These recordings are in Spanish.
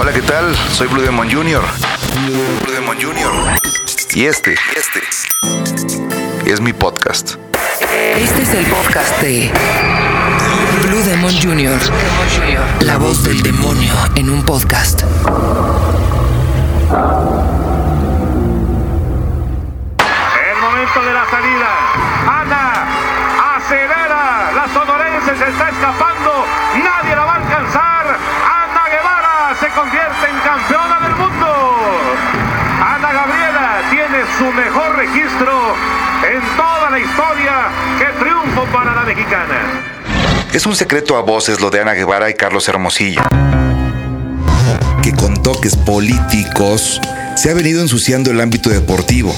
Hola, ¿qué tal? Soy Blue Demon Jr. Blue Demon Jr. Y este, este es mi podcast. Este es el podcast de Blue Demon Jr. La voz del demonio en un podcast. Su mejor registro en toda la historia. ¡Qué triunfo para la mexicana! Es un secreto a voces lo de Ana Guevara y Carlos Hermosillo. que con toques políticos se ha venido ensuciando el ámbito deportivo,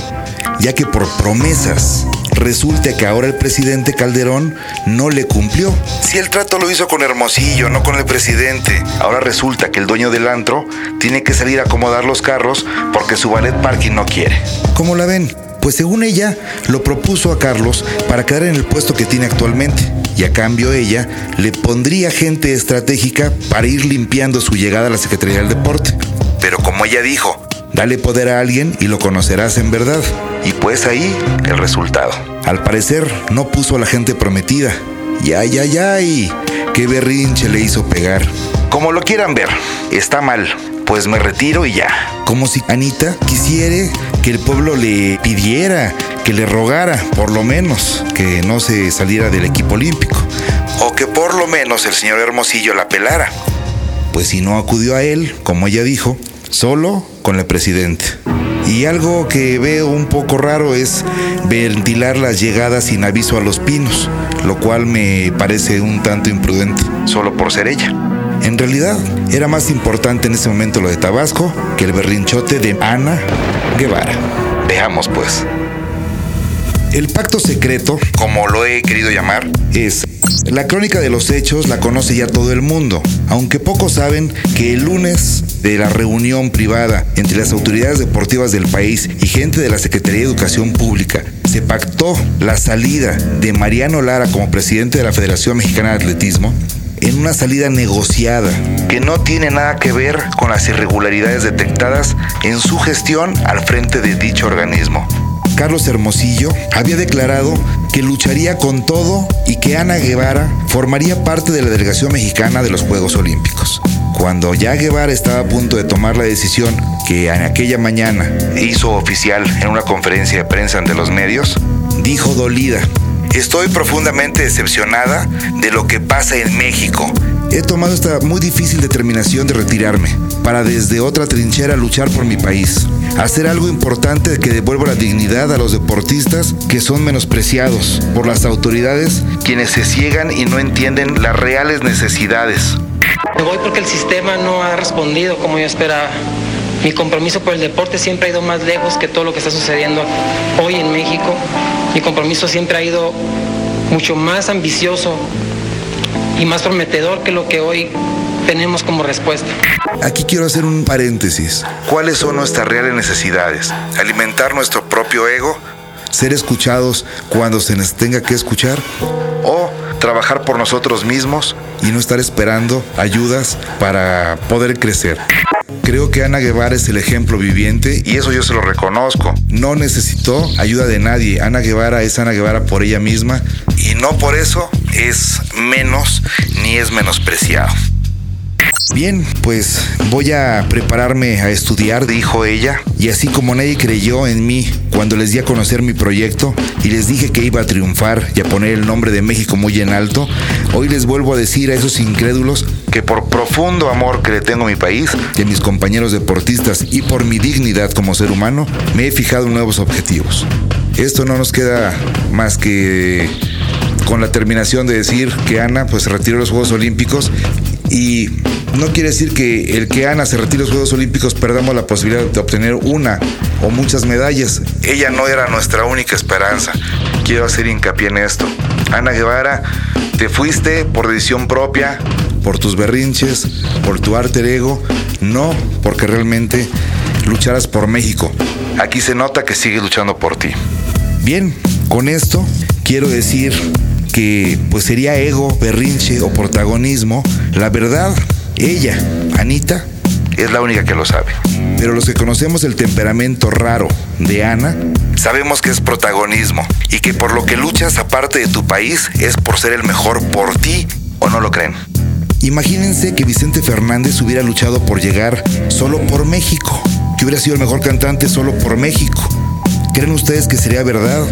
ya que por promesas resulta que ahora el presidente Calderón no le cumplió. Si el trato lo hizo con Hermosillo, no con el presidente, ahora resulta que el dueño del antro tiene que salir a acomodar los carros porque su ballet parking no quiere. ¿Cómo la ven? Pues según ella, lo propuso a Carlos para quedar en el puesto que tiene actualmente. Y a cambio ella le pondría gente estratégica para ir limpiando su llegada a la Secretaría del Deporte. Pero como ella dijo, Dale poder a alguien y lo conocerás en verdad. y pues ahí el resultado. Al parecer, no puso a la gente prometida. Y ay, ay, ay, qué berrinche le hizo pegar. Como lo quieran ver, está mal, pues me retiro y ya. Como si Anita quisiera que el pueblo le pidiera, que le rogara, por lo menos, que no se saliera del equipo olímpico. O que por lo menos el señor Hermosillo la pelara. Pues si no acudió a él, como ella dijo, solo con el presidente. Y algo que veo un poco raro es ventilar las llegadas sin aviso a los pinos, lo cual me parece un tanto imprudente. Solo por ser ella. En realidad, era más importante en ese momento lo de Tabasco que el berrinchote de Ana Guevara. Veamos pues. El pacto secreto Como lo he querido llamar, es la crónica de los hechos la conoce ya todo el mundo, aunque pocos saben que el lunes de la reunión privada entre las autoridades deportivas del país y gente de la Secretaría de Educación Pública se pactó la salida de Mariano Lara como presidente de la Federación Mexicana de Atletismo en una salida negociada. que no tiene nada que ver con las irregularidades detectadas en su gestión al frente de dicho organismo. Carlos Hermosillo había declarado que lucharía con todo y que Ana Guevara formaría parte de la delegación mexicana de los Juegos Olímpicos. Cuando ya Guevara estaba a punto de tomar la decisión que en aquella mañana Hizo oficial en una conferencia de prensa ante los medios, dijo dolida, estoy profundamente decepcionada de lo que pasa en México. He tomado esta muy difícil determinación de retirarme para desde otra trinchera luchar por mi país, hacer algo importante que devuelva la dignidad a los deportistas que son menospreciados por las autoridades Quienes se ciegan y no entienden las reales necesidades. Me voy porque el sistema no ha respondido como yo esperaba. Mi compromiso por el deporte siempre ha ido más lejos que todo lo que está sucediendo hoy en México. Mi compromiso siempre ha ido mucho más ambicioso y más prometedor que lo que hoy tenemos como respuesta. Aquí quiero hacer un paréntesis. ¿Cuáles son nuestras reales necesidades? ¿Alimentar nuestro propio ego Ser escuchados cuando se les tenga que escuchar o trabajar por nosotros mismos? y no estar esperando ayudas para poder crecer. Creo que Ana Guevara es el ejemplo viviente y eso yo se lo reconozco. no necesitó ayuda de nadie. Ana Guevara es Ana Guevara por ella misma. Y no por eso es menos ni es menospreciado. Bien, pues voy a prepararme a estudiar, Dijo ella, Y así como nadie creyó en mí cuando les di a conocer mi proyecto y les dije que iba a triunfar y a poner el nombre de México muy en alto, hoy les vuelvo a decir a esos incrédulos que por profundo amor que le tengo a mi país, que mis compañeros deportistas y por mi dignidad como ser humano, me he fijado nuevos objetivos. Esto no nos queda más que con la terminación de decir que Ana pues retiró los Juegos Olímpicos y no quiere decir que el que Ana se retire los Juegos Olímpicos perdamos la posibilidad de obtener una o muchas medallas. ella no era nuestra única esperanza. Quiero hacer hincapié en esto. Ana Guevara, te fuiste por decisión propia, por tus berrinches, por tu arte ego, no porque realmente lucharás por México. aquí se nota que sigues luchando por ti. Bien, con esto quiero decir que pues sería ego, berrinche o protagonismo. La verdad, ella, Anita, es la única que lo sabe. Pero los que conocemos el temperamento raro de Ana, sabemos que es protagonismo y que por lo que luchas aparte de tu país es por ser el mejor por ti o no lo creen. Imagínense que Vicente Fernández hubiera luchado por llegar solo por México, que hubiera sido el mejor cantante solo por México. ¿Creen ustedes que sería verdad?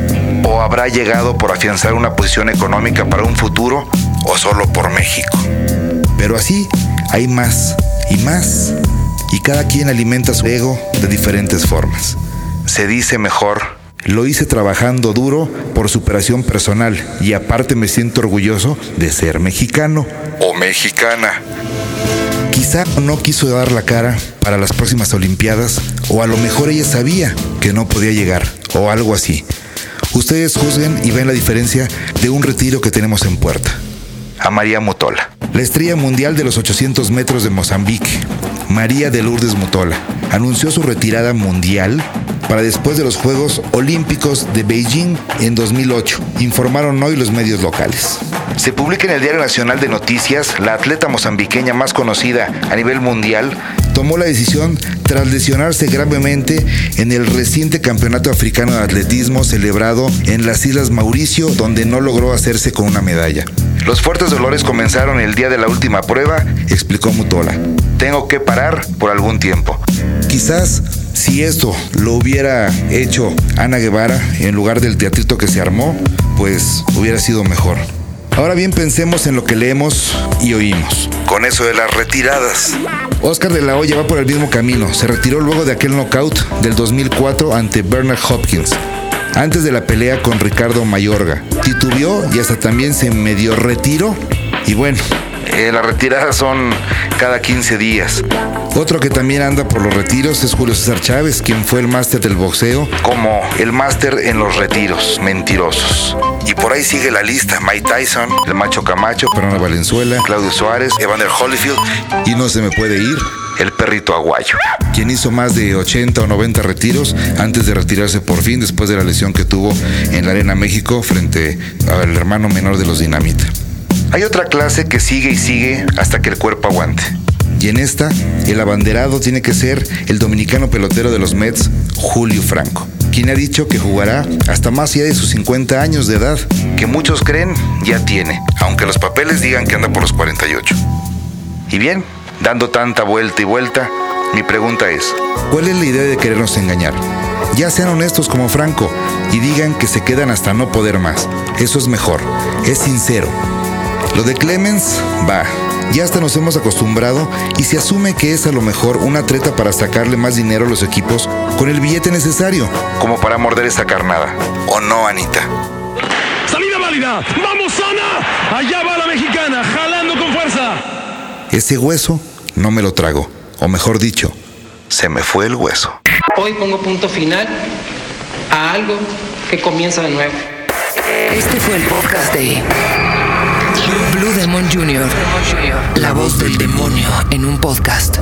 ¿O habrá llegado por afianzar una posición económica para un futuro o solo por México? Pero así hay más y más, y cada quien alimenta su ego de diferentes formas. Se dice mejor lo hice trabajando duro por superación personal y aparte me siento orgulloso de ser mexicano. O mexicana. Quizá no quiso dar la cara para las próximas Olimpiadas o a lo mejor ella sabía que no podía llegar o algo así. Ustedes juzguen y ven la diferencia de un retiro que tenemos en puerta. A María Mutola. La estrella mundial de los 800 metros de Mozambique, María de Lourdes Mutola, anunció su retirada mundial para después de los Juegos Olímpicos de Beijing en 2008, informaron hoy los medios locales. Se publica en el Diario Nacional de Noticias, la atleta mozambiqueña más conocida a nivel mundial tomó la decisión tras lesionarse gravemente en el reciente Campeonato Africano de Atletismo celebrado en las Islas Mauricio, donde no logró hacerse con una medalla. Los fuertes dolores comenzaron el día de la última prueba, explicó Mutola. Tengo que parar por algún tiempo. Quizás si esto lo hubiera hecho Ana Guevara en lugar del teatrito que se armó, pues hubiera sido mejor. Ahora bien, pensemos en lo que leemos y oímos. Con eso de las retiradas. Oscar de la Hoya va por el mismo camino. Se retiró luego de aquel knockout del 2004 ante Bernard Hopkins. Antes de la pelea con Ricardo Mayorga. Titubeó y hasta también se medio retiró. Y bueno, eh, las retiradas son cada 15 días. Otro que también anda por los retiros es Julio César Chávez, quien fue el máster del boxeo. Como el máster en los retiros, mentirosos. Y por ahí sigue la lista. Mike Tyson, el Macho Camacho, Fernando Valenzuela, Claudio Suárez, Evander Holyfield. Y no se me puede ir. El perrito aguayo. Quien hizo más de 80 o 90 retiros antes de retirarse por fin después de la lesión que tuvo en la Arena México frente al hermano menor de los Dinamita. Hay otra clase que sigue y sigue hasta que el cuerpo aguante. Y en esta, el abanderado tiene que ser el dominicano pelotero de los Mets, Julio Franco, quien ha dicho que jugará hasta más allá de sus 50 años de edad. Que muchos creen ya tiene, aunque los papeles digan que anda por los 48. Y bien, dando tanta vuelta y vuelta, mi pregunta es, ¿cuál es la idea de querernos engañar? Ya sean honestos como Franco y digan que se quedan hasta no poder más. Eso es mejor, es sincero, lo de Clemens, va. Ya hasta nos hemos acostumbrado y se asume que es a lo mejor una treta para sacarle más dinero a los equipos con el billete necesario. Como para morder esa carnada. ¿O no, Anita? ¡Salida válida! ¡Vamos, Ana! Allá va la mexicana, jalando con fuerza. Ese hueso no me lo trago. O mejor dicho, se me fue el hueso. Hoy pongo punto final a algo que comienza de nuevo. Este fue el podcast de Blue Demon Jr., la voz del demonio en un podcast.